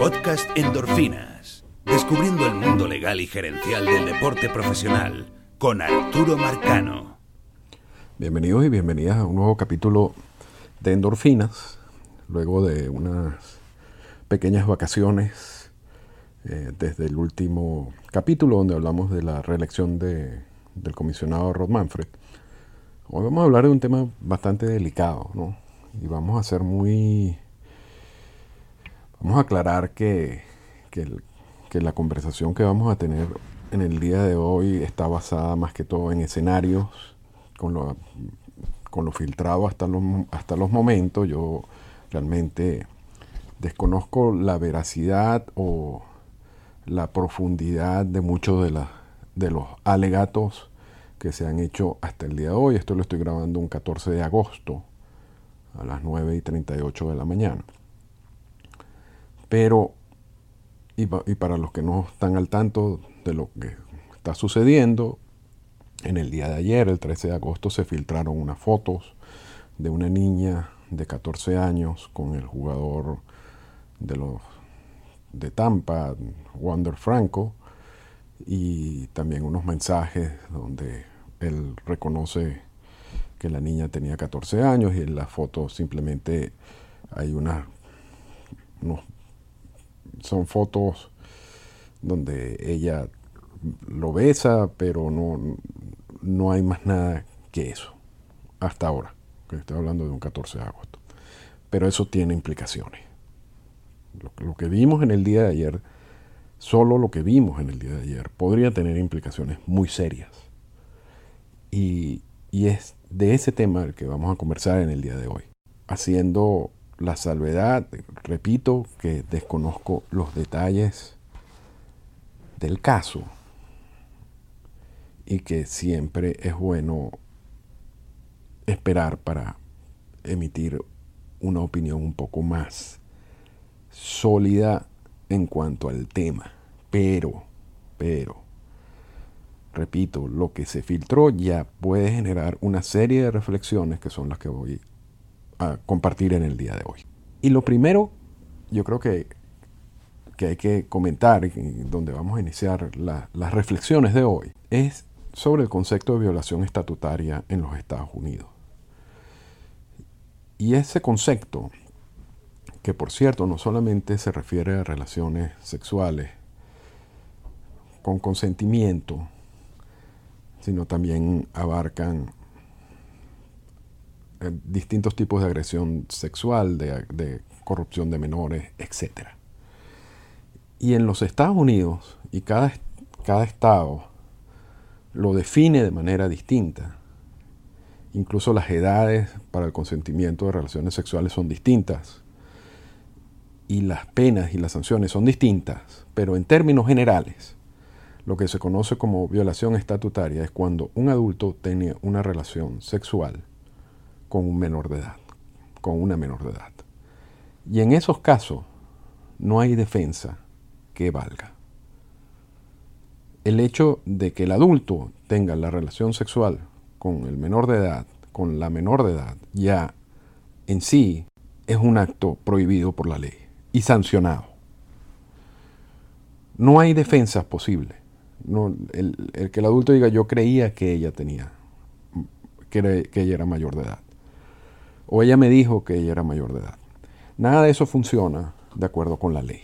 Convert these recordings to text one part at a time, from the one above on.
Podcast Endorfinas. Descubriendo el mundo legal y gerencial del deporte profesional con Arturo Marcano. Bienvenidos y bienvenidas a un nuevo capítulo de Endorfinas. Luego de unas pequeñas vacaciones eh, desde el último capítulo donde hablamos de la reelección de, del comisionado Rod Manfred. Hoy vamos a hablar de un tema bastante delicado, ¿no? Y vamos a ser muy Vamos a aclarar que, la conversación que vamos a tener en el día de hoy está basada más que todo en escenarios, con lo, con lo filtrado hasta los, hasta los momentos. Yo realmente desconozco la veracidad o la profundidad de muchos de, de los alegatos que se han hecho hasta el día de hoy. Esto lo estoy grabando un 14 de agosto a las 9 y 38 de la mañana. Pero, y, para los que no están al tanto de lo que está sucediendo, en el día de ayer, el 13 de agosto, se filtraron unas fotos de una niña de 14 años con el jugador de los de Tampa, Wander Franco, y también unos mensajes donde él reconoce que la niña tenía 14 años y en la foto simplemente hay una, unos son fotos donde ella lo besa, pero no, no hay más nada que eso, hasta ahora, que estoy hablando de un 14 de agosto. Pero eso tiene implicaciones. Lo, que vimos en el día de ayer, solo lo que vimos en el día de ayer, podría tener implicaciones muy serias. Y, y es de ese tema el que vamos a conversar en el día de hoy, haciendo la salvedad, repito, que desconozco los detalles del caso y que siempre es bueno esperar para emitir una opinión un poco más sólida en cuanto al tema. Pero, pero, repito, lo que se filtró ya puede generar una serie de reflexiones que son las que voy a compartir en el día de hoy. Y lo primero, yo creo que, que hay que comentar, donde vamos a iniciar las reflexiones de hoy, es sobre el concepto de violación estatutaria en los Estados Unidos. Y ese concepto, que por cierto no solamente se refiere a relaciones sexuales con consentimiento, sino también abarcan eh, distintos tipos de agresión sexual, de, corrupción de menores, etc. Y en los Estados Unidos, y cada, cada estado lo define de manera distinta, incluso las edades para el consentimiento de relaciones sexuales son distintas, y las penas y las sanciones son distintas, pero en términos generales, lo que se conoce como violación estatutaria es cuando un adulto tiene una relación sexual con un menor de edad, con una menor de edad. Y en esos casos no hay defensa que valga. El hecho de que el adulto tenga la relación sexual con el menor de edad, con la menor de edad, ya en sí es un acto prohibido por la ley y sancionado. No hay defensa posible. No, el, que el adulto diga yo creía que ella tenía, que ella era mayor de edad o ella me dijo que ella era mayor de edad. Nada de eso funciona de acuerdo con la ley.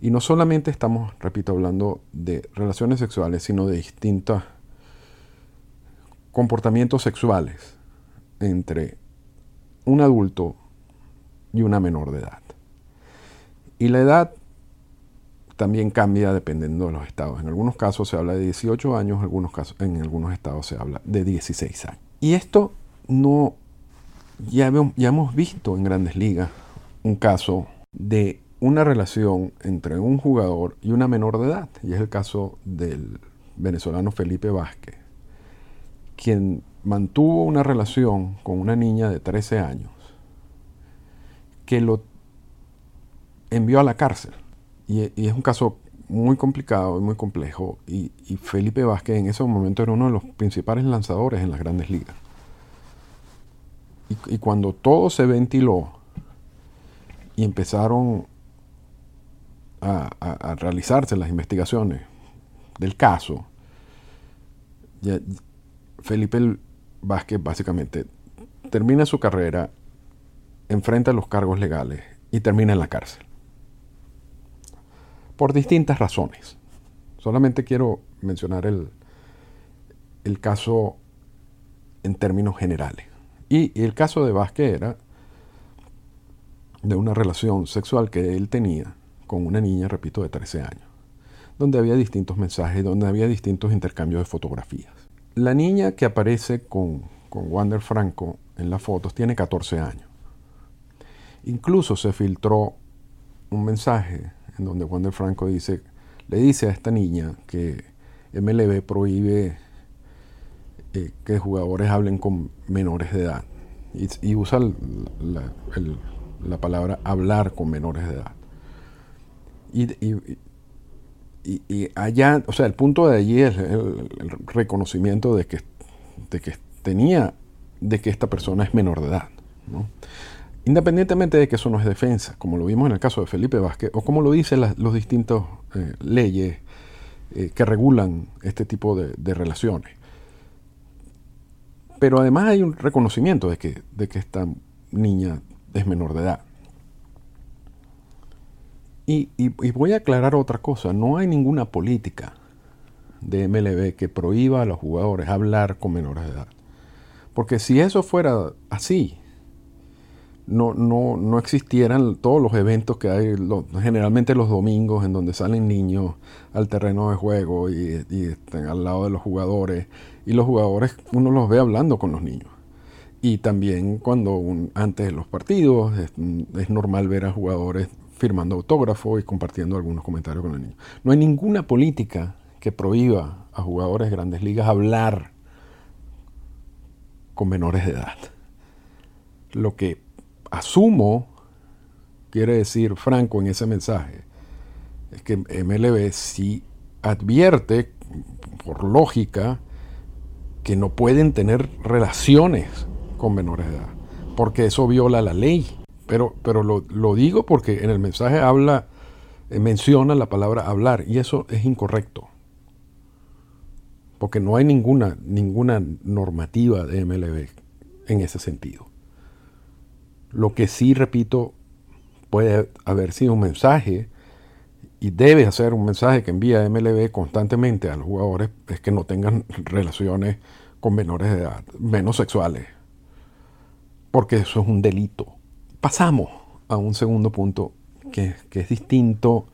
Y, no solamente estamos, repito, hablando de relaciones sexuales, sino de distintos comportamientos sexuales entre un adulto y una menor de edad. Y la edad también cambia dependiendo de los estados. En algunos casos se habla de 18 años, en algunos, estados se habla de 16 años. Y esto no ya, hemos visto en grandes ligas un caso de una relación entre un jugador y una menor de edad, y es el caso del venezolano Felipe Vázquez, quien mantuvo una relación con una niña de 13 años, que lo envió a la cárcel. Y, es un caso muy complicado y muy complejo, y, y Felipe Vázquez en ese momento era uno de los principales lanzadores en las grandes ligas. Y, cuando todo se ventiló y empezaron a, realizarse las investigaciones del caso, Felipe Vázquez básicamente termina su carrera, enfrenta los cargos legales y termina en la cárcel. Por distintas razones. Solamente quiero mencionar el, el caso en términos generales. Y, el caso de Vázquez era de una relación sexual que él tenía con una niña, repito, de 13 años, donde había distintos mensajes, donde había distintos intercambios de fotografías. La niña que aparece con, con Wander Franco en las fotos tiene 14 años. Incluso se filtró un mensaje en donde Wander Franco dice, le dice a esta niña que MLB prohíbe eh, que jugadores hablen con menores de edad. Y, usa la, palabra hablar con menores de edad. Y, allá, o sea, el punto de allí es el, reconocimiento de que, de que tenía, de que esta persona es menor de edad. Independientemente de que eso no es defensa, como lo vimos en el caso de Felipe Vázquez, o como lo dicen los distintos eh, leyes eh, que regulan este tipo de relaciones. Pero además hay un reconocimiento de que, de que esta niña es menor de edad. Y, voy a aclarar otra cosa, no hay ninguna política de MLB que prohíba a los jugadores hablar con menores de edad. Porque si eso fuera así, no, no, no existieran todos los eventos que hay, generalmente los domingos, en donde salen niños al terreno de juego y, están al lado de los jugadores y los jugadores uno los ve hablando con los niños. Y también cuando antes de los partidos es, normal ver a jugadores firmando autógrafos y compartiendo algunos comentarios con los niños. No hay ninguna política que prohíba a jugadores de grandes ligas hablar con menores de edad. Lo que asumo, quiere decir Franco en ese mensaje, es que MLB sí advierte, por lógica, que no pueden tener relaciones con menores de edad, porque eso viola la ley. Pero, pero lo, digo porque en el mensaje habla, eh, menciona la palabra hablar, y eso es incorrecto. Porque no hay ninguna, ninguna normativa de MLB en ese sentido. Lo que sí, repito, puede haber sido un mensaje y debe hacer un mensaje que envía MLB constantemente a los jugadores es que no tengan relaciones con menores de edad, menos sexuales, porque eso es un delito. Pasamos a un segundo punto que, que es distinto,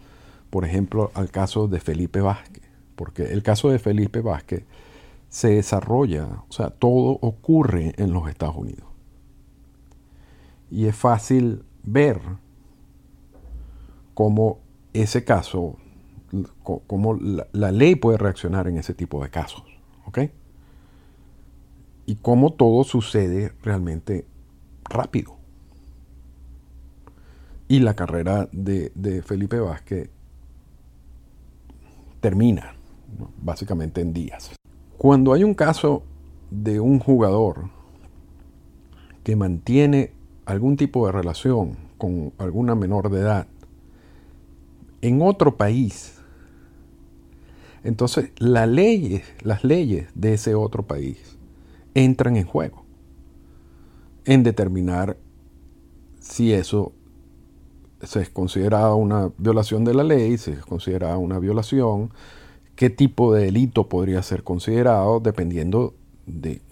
por ejemplo, al caso de Felipe Vázquez, porque el caso de Felipe Vázquez se desarrolla, o sea, todo ocurre en los Estados Unidos. Y es fácil ver cómo ese caso, cómo la, ley puede reaccionar en ese tipo de casos. ¿Ok? Y cómo todo sucede realmente rápido. Y la carrera de, Felipe Vázquez termina, básicamente en días. Cuando hay un caso de un jugador que mantiene algún tipo de relación con alguna menor de edad en otro país. Entonces, las leyes, las leyes de ese otro país entran en juego en determinar si eso se es considerada una violación de la ley, si es considerada una violación, qué tipo de delito podría ser considerado dependiendo de,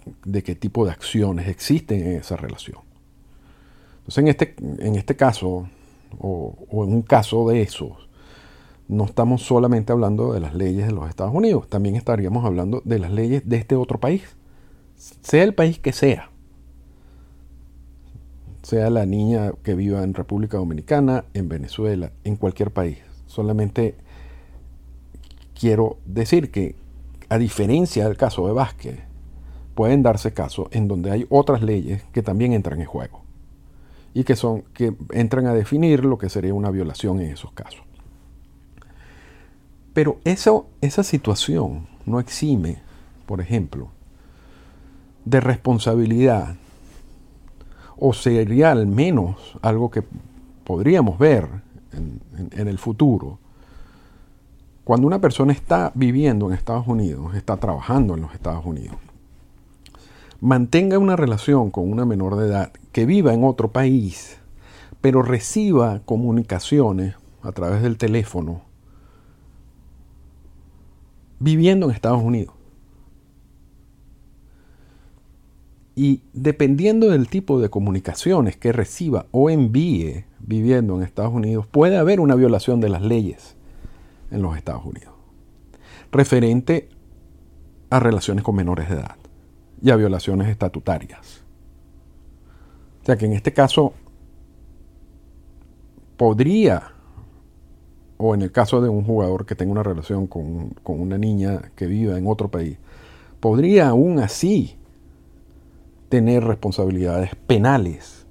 qué tipo de acciones existen en esa relación. Entonces, en este, en este caso, o, o en un caso de esos, no estamos solamente hablando de las leyes de los Estados Unidos, también estaríamos hablando de las leyes de este otro país, sea el país que sea, sea la niña que viva en República Dominicana, en Venezuela, en cualquier país. Solamente quiero decir que, a diferencia del caso de Vázquez, pueden darse casos en donde hay otras leyes que también entran en juego y que son que entran a definir lo que sería una violación en esos casos. Pero esa situación no exime, por ejemplo, de responsabilidad, o sería al menos algo que podríamos ver en, el futuro, Cuando una persona está viviendo en Estados Unidos, está trabajando en los Estados Unidos, mantenga una relación con una menor de edad que viva en otro país, pero reciba comunicaciones a través del teléfono viviendo en Estados Unidos. Y dependiendo del tipo de comunicaciones que reciba o envíe viviendo en Estados Unidos, puede haber una violación de las leyes en los Estados Unidos, referente a relaciones con menores de edad y a violaciones estatutarias. O sea que en este caso podría, o en el caso de un jugador que tenga una relación con, con una niña que viva en otro país, podría aún así tener responsabilidades penales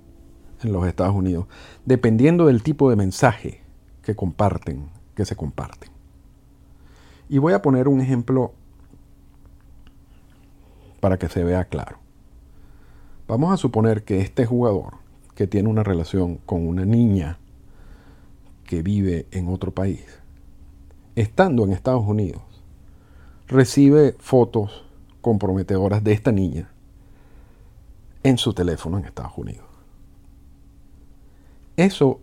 en los Estados Unidos, dependiendo del tipo de mensaje que comparten, que se comparten. Y voy a poner un ejemplo para que se vea claro. Vamos a suponer que este jugador que tiene una relación con una niña que vive en otro país, estando en Estados Unidos, recibe fotos comprometedoras de esta niña en su teléfono en Estados Unidos. Eso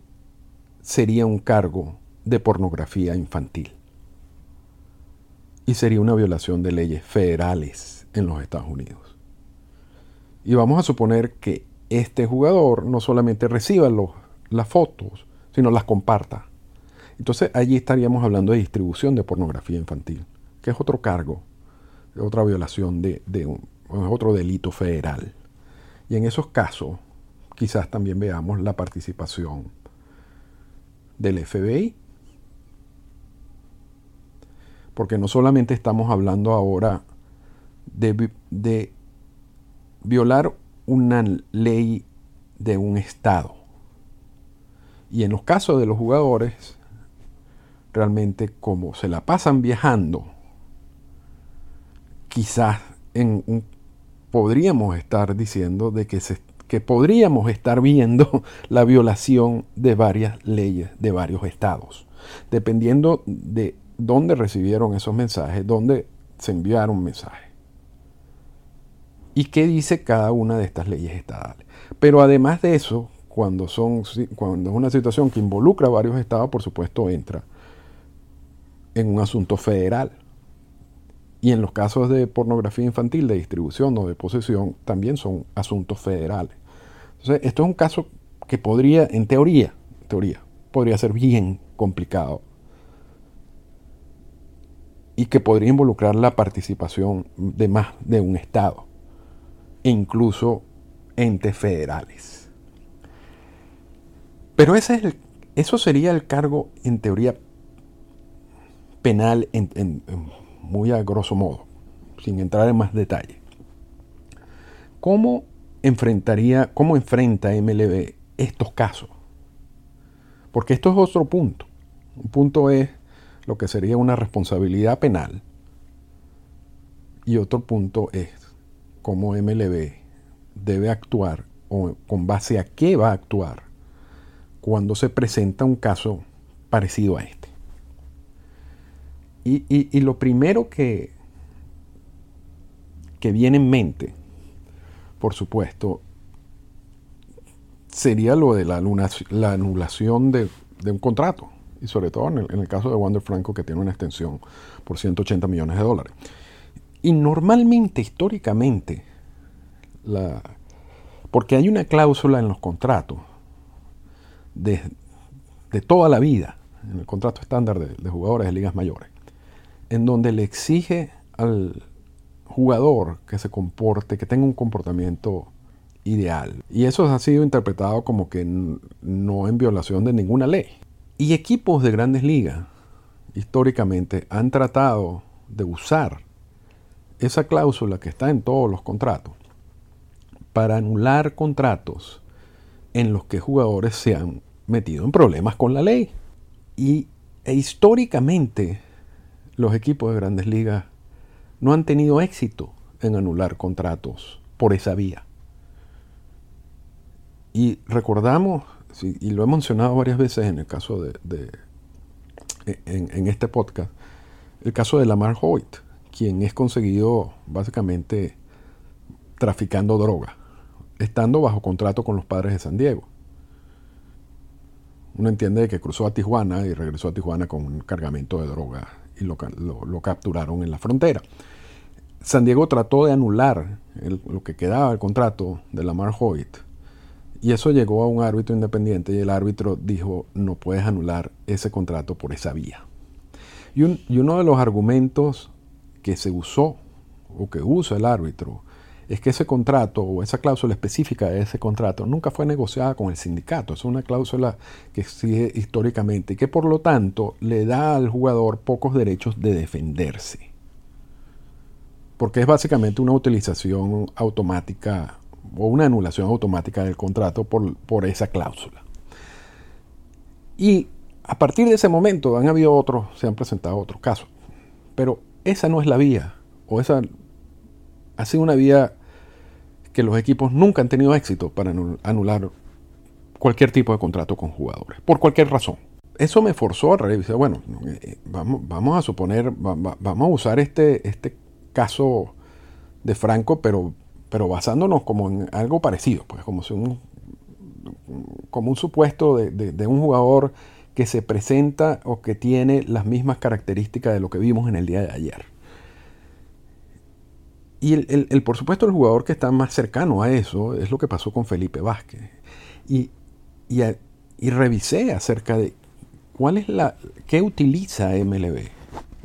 sería un cargo de pornografía infantil y sería una violación de leyes federales en los Estados Unidos. Y vamos a suponer que este jugador no solamente reciba las fotos, sino las comparta. Entonces allí estaríamos hablando de distribución de pornografía infantil, que es otro cargo, otra violación de, otro delito federal. Y en esos casos quizás también veamos la participación del FBI. Porque no solamente estamos hablando ahora de, violar una ley de un Estado. Y en los casos de los jugadores, realmente como se la pasan viajando, quizás podríamos estar diciendo de que, que podríamos estar viendo la violación de varias leyes de varios estados, dependiendo de dónde recibieron esos mensajes, dónde se enviaron mensajes. ¿Y qué dice cada una de estas leyes estatales? Pero además de eso, cuando, es una situación que involucra a varios estados, por supuesto entra en un asunto federal. Y en los casos de pornografía infantil, de distribución o de posesión, también son asuntos federales. Entonces, esto es un caso que podría, en teoría, teoría, podría ser bien complicado y que podría involucrar la participación de más de un Estado incluso entes federales. Pero ese es eso sería el cargo, en teoría, penal en, en muy a grosso modo, sin entrar en más detalle. ¿Cómo enfrentaría, cómo enfrenta MLB estos casos? Porque esto es otro punto. Un punto es lo que sería una responsabilidad penal y otro punto es cómo MLB debe actuar o con base a qué va a actuar cuando se presenta un caso parecido a este. Y, lo primero que, que viene en mente, por supuesto, sería lo de la, la anulación de, un contrato. Y sobre todo en el, caso de Wander Franco, que tiene una extensión por 180 millones de dólares. Y normalmente, históricamente, la, porque hay una cláusula en los contratos de, toda la vida, en el contrato estándar de, de jugadores de ligas mayores, en donde le exige al jugador que se comporte, que tenga un comportamiento ideal. Y eso ha sido interpretado como que no en violación de ninguna ley. Y equipos de grandes ligas, históricamente, han tratado de usar esa cláusula que está en todos los contratos para anular contratos en los que jugadores se han metido en problemas con la ley. Y e históricamente los equipos de grandes ligas no han tenido éxito en anular contratos por esa vía. Y recordamos, y lo he mencionado varias veces en el caso de, en, este podcast, el caso de Lamar Hoyt, quien es conseguido básicamente traficando droga, estando bajo contrato con los padres de San Diego. Uno entiende que cruzó a Tijuana y regresó a Tijuana con un cargamento de droga y lo, capturaron en la frontera. San Diego trató de anular lo que quedaba del contrato de Lamar Hoyt y eso llegó a un árbitro independiente y el árbitro dijo no puedes anular ese contrato por esa vía. Y, y uno de los argumentos que se usó o que usa el árbitro es que ese contrato o esa cláusula específica de ese contrato nunca fue negociada con el sindicato. Es una cláusula que sigue históricamente y que por lo tanto le da al jugador pocos derechos de defenderse. Porque es básicamente una utilización automática o una anulación automática del contrato por, por esa cláusula. Y a partir de ese momento han habido otros, se han presentado otros casos. Pero esa no es la vía, o esa ha sido una vía que los equipos nunca han tenido éxito para anular cualquier tipo de contrato con jugadores, por cualquier razón. Eso me forzó a revisar, bueno, eh, vamos, vamos a suponer, vamos a usar este, este caso de Franco, pero, pero basándonos como en algo parecido, pues como, si un, como un supuesto de, de un jugador que se presenta o que tiene las mismas características de lo que vimos en el día de ayer. Y el, por supuesto el jugador que está más cercano a eso es lo que pasó con Felipe Vázquez. Y, y, revisé acerca de cuál es la, qué utiliza MLB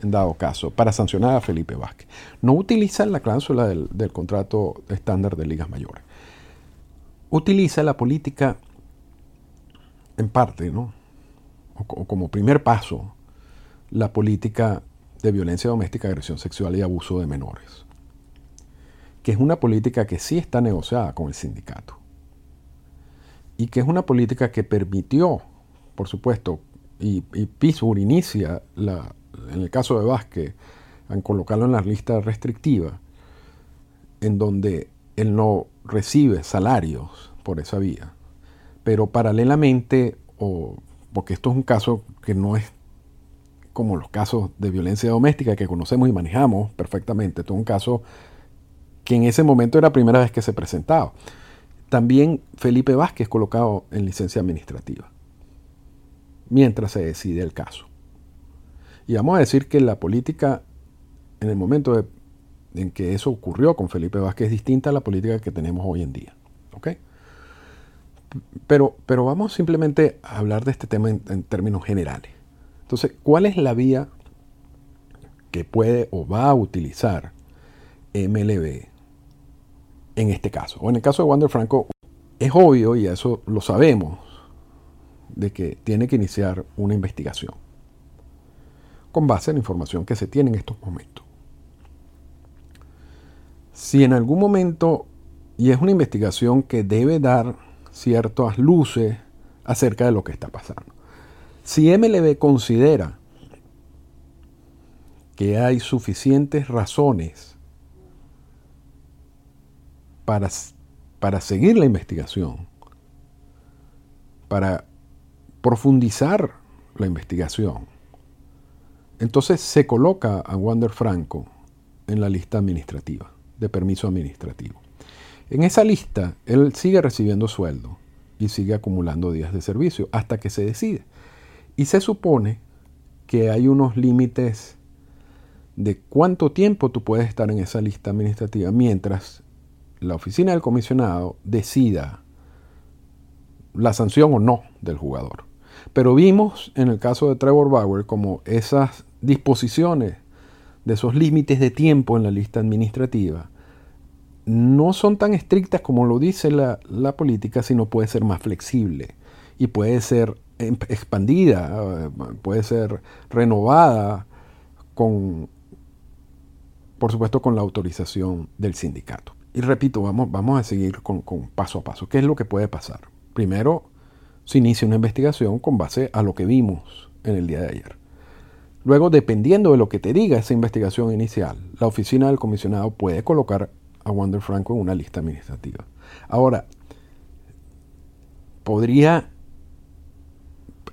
en dado caso para sancionar a Felipe Vázquez. No utiliza la cláusula del, contrato estándar de ligas mayores. Utiliza la política en parte, ¿no? O como primer paso, la política de violencia doméstica, agresión sexual y abuso de menores que es una política que sí está negociada con el sindicato y que es una política que permitió, por supuesto, y, y inicia, en el caso de Vázquez, a colocarlo en la lista restrictiva, en donde él no recibe salarios por esa vía, pero paralelamente, o, porque esto es un caso que no es como los casos de violencia doméstica que conocemos y manejamos perfectamente, esto es un caso que en ese momento era la primera vez que se presentaba. También Felipe Vázquez colocado en licencia administrativa, mientras se decide el caso. Y vamos a decir que la política, en el momento en que eso ocurrió con Felipe Vázquez, es distinta a la política que tenemos hoy en día. Pero, pero vamos simplemente a hablar de este tema en, en términos generales. Entonces, ¿cuál es la vía que puede o va a utilizar MLB en este caso. O en el caso de Wander Franco, es obvio, y eso lo sabemos, de que tiene que iniciar una investigación con base en la información que se tiene en estos momentos. Si en algún momento, y es una investigación que debe dar ciertas luces acerca de lo que está pasando, si MLB considera que hay suficientes razones para, seguir la investigación, para profundizar la investigación. Entonces se coloca a Wander Franco en la lista administrativa, de permiso administrativo. En esa lista, él sigue recibiendo sueldo y sigue acumulando días de servicio hasta que se decide. Y se supone que hay unos límites de cuánto tiempo tú puedes estar en esa lista administrativa mientras la oficina del comisionado decida la sanción o no del jugador. Pero vimos en el caso de Trevor Bauer como esas disposiciones de esos límites de tiempo en la lista administrativa no son tan estrictas como lo dice la, la política, sino puede ser más flexible y puede ser em, expandida, puede ser renovada con, por supuesto, con la autorización del sindicato. Y repito, vamos, vamos a seguir con, paso a paso. ¿Qué es lo que puede pasar? Primero, se inicia una investigación con base a lo que vimos en el día de ayer. Luego, dependiendo de lo que te diga esa investigación inicial, la oficina del comisionado puede colocar a Wander Franco en una lista administrativa. Ahora, podría,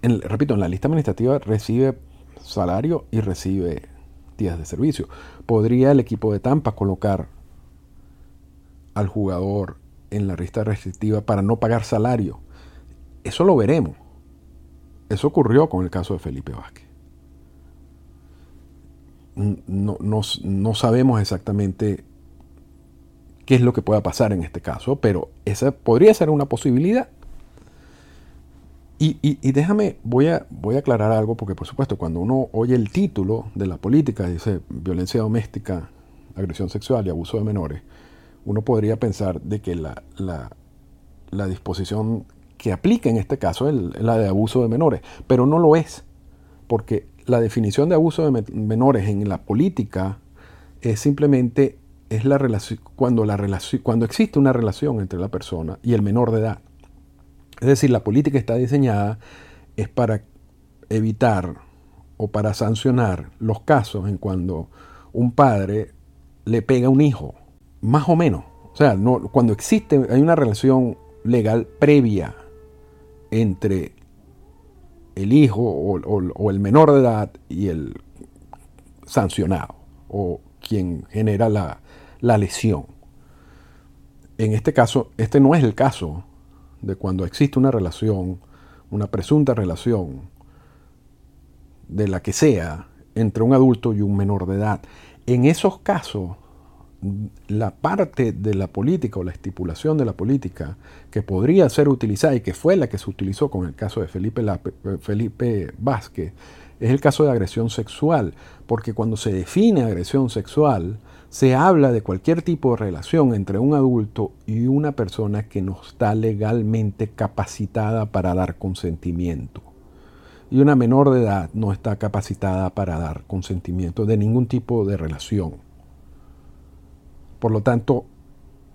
repito, en la lista administrativa recibe salario y recibe días de servicio. ¿Podría el equipo de Tampa colocar al jugador en la lista restrictiva para no pagar salario? Eso lo veremos. Eso ocurrió con el caso de Felipe Vázquez. No, no, sabemos exactamente qué es lo que pueda pasar en este caso, pero esa podría ser una posibilidad. Y, déjame, voy a, voy a aclarar algo, porque por supuesto cuando uno oye el título de la política, dice violencia doméstica, agresión sexual y abuso de menores, uno podría pensar de que la, la, disposición que aplica en este caso es la de abuso de menores, pero no lo es, porque la definición de abuso de menores en la política es simplemente es la relación, cuando, la cuando existe una relación entre la persona y el menor de edad. Es decir, la política está diseñada es para evitar o para sancionar los casos en cuando un padre le pega a un hijo, más o menos. O sea, no, cuando existe, hay una relación legal previa entre el hijo o, el menor de edad y el sancionado o quien genera la, la lesión. En este caso, este no es el caso de cuando existe una relación, una presunta relación, de la que sea, entre un adulto y un menor de edad. En esos casos, la parte de la política o la estipulación de la política que podría ser utilizada y que fue la que se utilizó con el caso de Felipe, Felipe Vázquez, es el caso de agresión sexual, porque cuando se define agresión sexual, se habla de cualquier tipo de relación entre un adulto y una persona que no está legalmente capacitada para dar consentimiento. Y una menor de edad no está capacitada para dar consentimiento de ningún tipo de relación. Por lo tanto,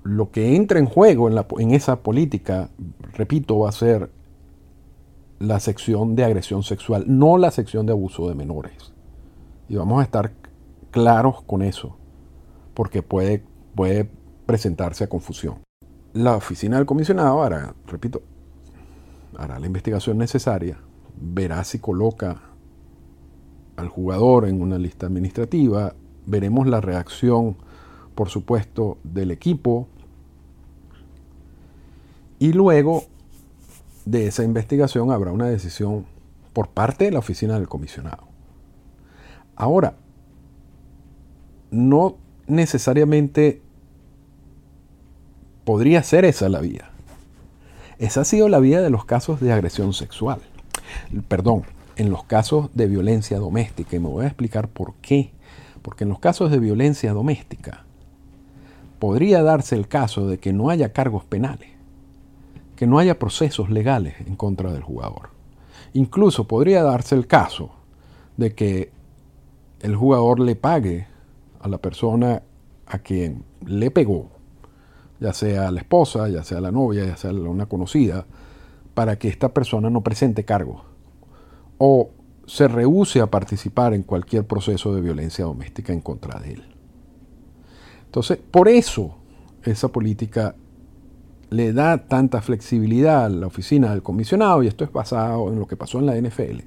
lo que entra en juego en, en esa política, repito, va a ser la sección de agresión sexual, no la sección de abuso de menores. Y vamos a estar claros con eso porque puede, puede presentarse a confusión. La oficina del comisionado hará, repito, hará la investigación necesaria, verá si coloca al jugador en una lista administrativa, veremos la reacción, por supuesto, del equipo y luego de esa investigación habrá una decisión por parte de la oficina del comisionado. Ahora, no necesariamente podría ser esa la vía. Esa ha sido la vía de los casos de agresión sexual. Perdón, en los casos de violencia doméstica. Y me voy a explicar por qué. Porque en los casos de violencia doméstica podría darse el caso de que no haya cargos penales, que no haya procesos legales en contra del jugador. Incluso podría darse el caso de que el jugador le pague a la persona a quien le pegó, ya sea la esposa, ya sea la novia, ya sea una conocida, para que esta persona no presente cargos o se rehúse a participar en cualquier proceso de violencia doméstica en contra de él. Entonces, por eso esa política le da tanta flexibilidad a la oficina del comisionado, y esto es basado en lo que pasó en la NFL,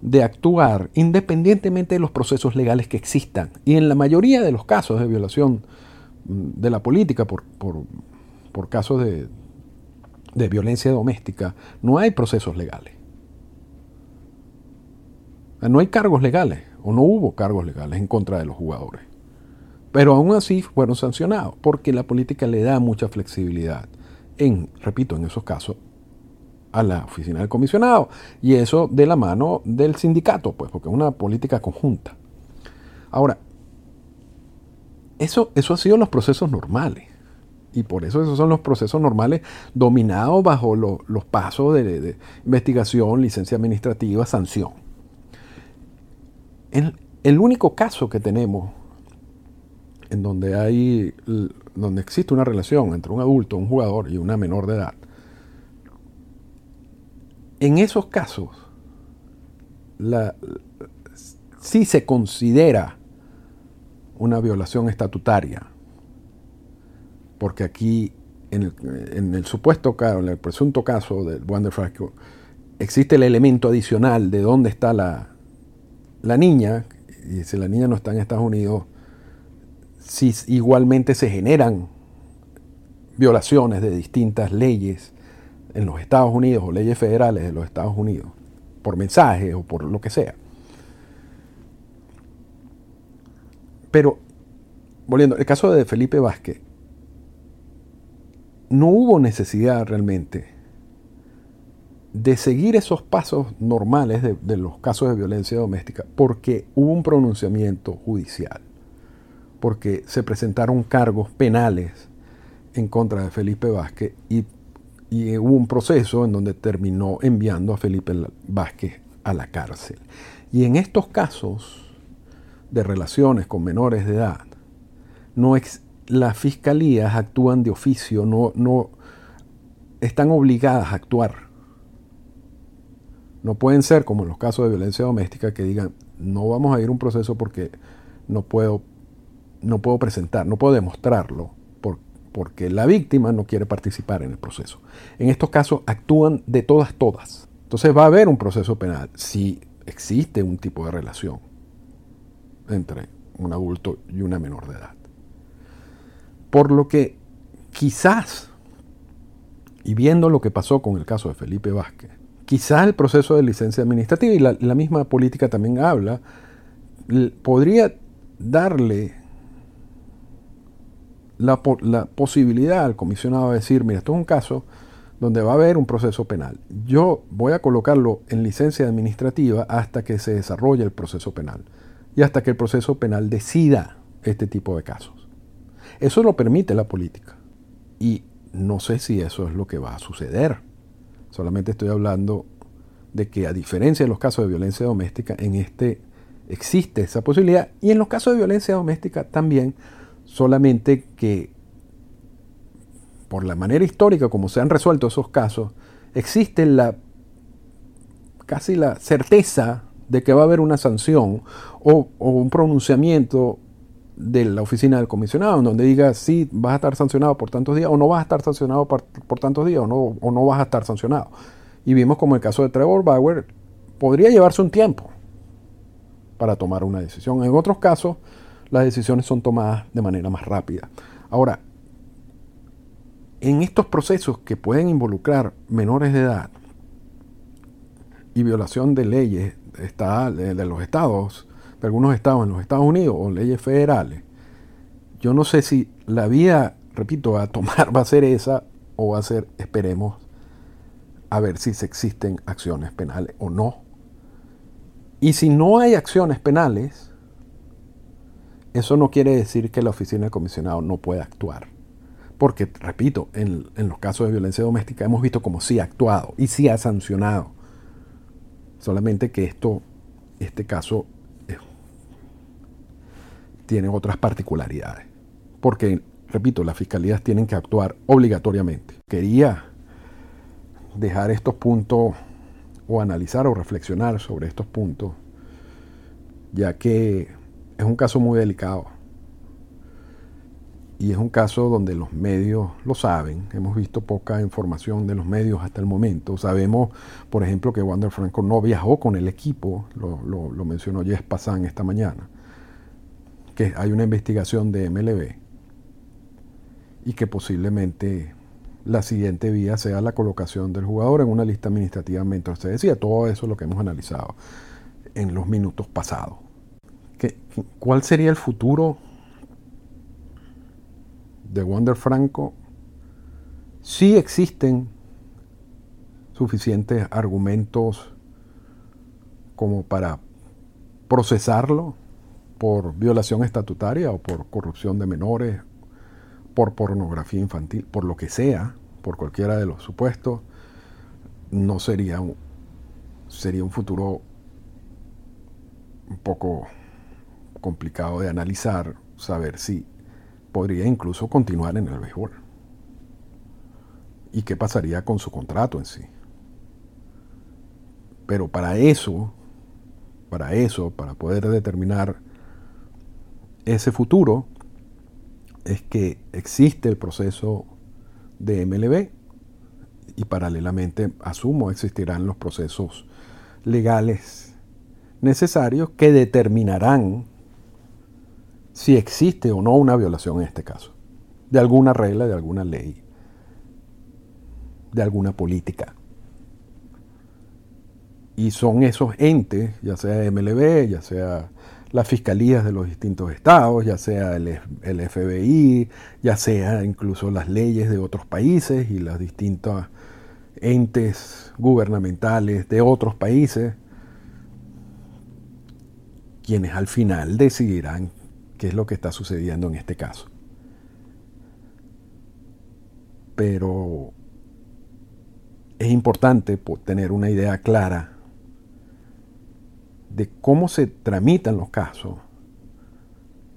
de actuar independientemente de los procesos legales que existan. Y en la mayoría de los casos de violación mm, de la política por, por, casos de, de violencia doméstica, no hay procesos legales. No hay cargos legales, o no hubo cargos legales en contra de los jugadores. Pero aún así fueron sancionados, porque la política le da mucha flexibilidad en, repito, en esos casos, a la oficina del comisionado. Y eso de la mano del sindicato, pues, porque es una política conjunta. Ahora, eso, eso ha sido los procesos normales. Y por eso esos son los procesos normales dominados bajo los pasos de, investigación, licencia administrativa, sanción. El, el único caso que tenemos en donde hay donde existe una relación entre un adulto, un jugador y una menor de edad, en esos casos, si se considera una violación estatutaria, porque aquí en el, supuesto caso, en el presunto caso del Wanderfrasco, existe el elemento adicional de dónde está la, la niña, y si la niña no está en Estados Unidos, si igualmente se generan violaciones de distintas leyes en los Estados Unidos o leyes federales de los Estados Unidos, por mensaje o por lo que sea. Pero, volviendo, el caso de Felipe Vázquez, no hubo necesidad realmente de seguir esos pasos normales de, los casos de violencia doméstica porque hubo un pronunciamiento judicial, porque se presentaron cargos penales en contra de Felipe Vázquez y, y hubo un proceso en donde terminó enviando a Felipe Vázquez a la cárcel. Y en estos casos de relaciones con menores de edad, no las fiscalías actúan de oficio, no, no están obligadas a actuar. No pueden ser como en los casos de violencia doméstica que digan, no vamos a ir a un proceso porque no puedo, no puedo presentar, no puedo demostrarlo porque la víctima no quiere participar en el proceso. En estos casos actúan de todas, todas. Entonces va a haber un proceso penal si existe un tipo de relación entre un adulto y una menor de edad. Por lo que quizás, y viendo lo que pasó con el caso de Felipe Vázquez, quizás el proceso de licencia administrativa, y la, la misma política también habla, podría darle la, la, posibilidad al comisionado de decir, mira, esto es un caso donde va a haber un proceso penal. Yo voy a colocarlo en licencia administrativa hasta que se desarrolle el proceso penal y hasta que el proceso penal decida este tipo de casos. Eso lo permite la política. Y no sé si eso es lo que va a suceder. Solamente estoy hablando de que a diferencia de los casos de violencia doméstica, en este existe esa posibilidad. Y en los casos de violencia doméstica también solamente que por la manera histórica como se han resuelto esos casos, existe la casi la certeza de que va a haber una sanción o, un pronunciamiento de la oficina del comisionado en donde diga si vas a estar sancionado por tantos días o no vas a estar sancionado por, tantos días o no, o no vas a estar sancionado. Y vimos como el caso de Trevor Bauer podría llevarse un tiempo para tomar una decisión. En otros casos, las decisiones son tomadas de manera más rápida. Ahora, en estos procesos que pueden involucrar menores de edad y violación de leyes de los estados, de algunos estados en los Estados Unidos o leyes federales, yo no sé si la vía, repito, a tomar va a ser esa o va a ser, esperemos, a ver si existen acciones penales o no. Y si no hay acciones penales, eso no quiere decir que la oficina del comisionado no pueda actuar. Porque, repito, en, los casos de violencia doméstica hemos visto como sí ha actuado y sí ha sancionado. Solamente que esto, este caso tiene otras particularidades. Porque, repito, las fiscalías tienen que actuar obligatoriamente. Quería dejar estos puntos o analizar o reflexionar sobre estos puntos, ya que es un caso muy delicado. Y es un caso donde los medios lo saben. Hemos visto poca información de los medios hasta el momento. Sabemos, por ejemplo, que Wander Franco no viajó con el equipo, lo, mencionó Jess Passan esta mañana, que hay una investigación de MLB y que posiblemente la siguiente vía sea la colocación del jugador en una lista administrativa mientras se decía. Todo eso es lo que hemos analizado en los minutos pasados. ¿Cuál sería el futuro de Wander Franco? Si existen suficientes argumentos como para procesarlo por violación estatutaria o por corrupción de menores, por pornografía infantil, por lo que sea, por cualquiera de los supuestos, no sería un, sería un futuro un poco complicado de analizar, saber si podría incluso continuar en el béisbol. ¿Y qué pasaría con su contrato en sí? Pero para eso, para eso, para poder determinar ese futuro, es que existe el proceso de MLB y paralelamente, asumo, existirán los procesos legales necesarios que determinarán si existe o no una violación en este caso, de alguna regla, de alguna ley, de alguna política. Y son esos entes, ya sea MLB, ya sea las fiscalías de los distintos estados, ya sea el, FBI, ya sea incluso las leyes de otros países y las distintas entes gubernamentales de otros países, quienes al final decidirán qué es lo que está sucediendo en este caso. Pero es importante tener una idea clara de cómo se tramitan los casos,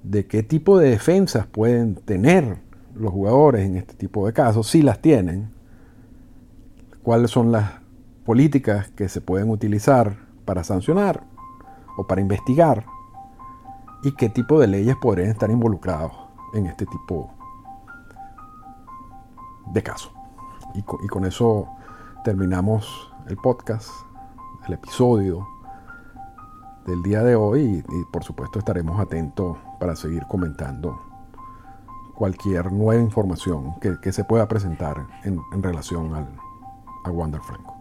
de qué tipo de defensas pueden tener los jugadores en este tipo de casos, si las tienen, cuáles son las políticas que se pueden utilizar para sancionar o para investigar y qué tipo de leyes podrían estar involucrados en este tipo de casos. Y con, eso terminamos el podcast, el episodio del día de hoy y, por supuesto estaremos atentos para seguir comentando cualquier nueva información que, se pueda presentar en, en relación al, a Wander Franco.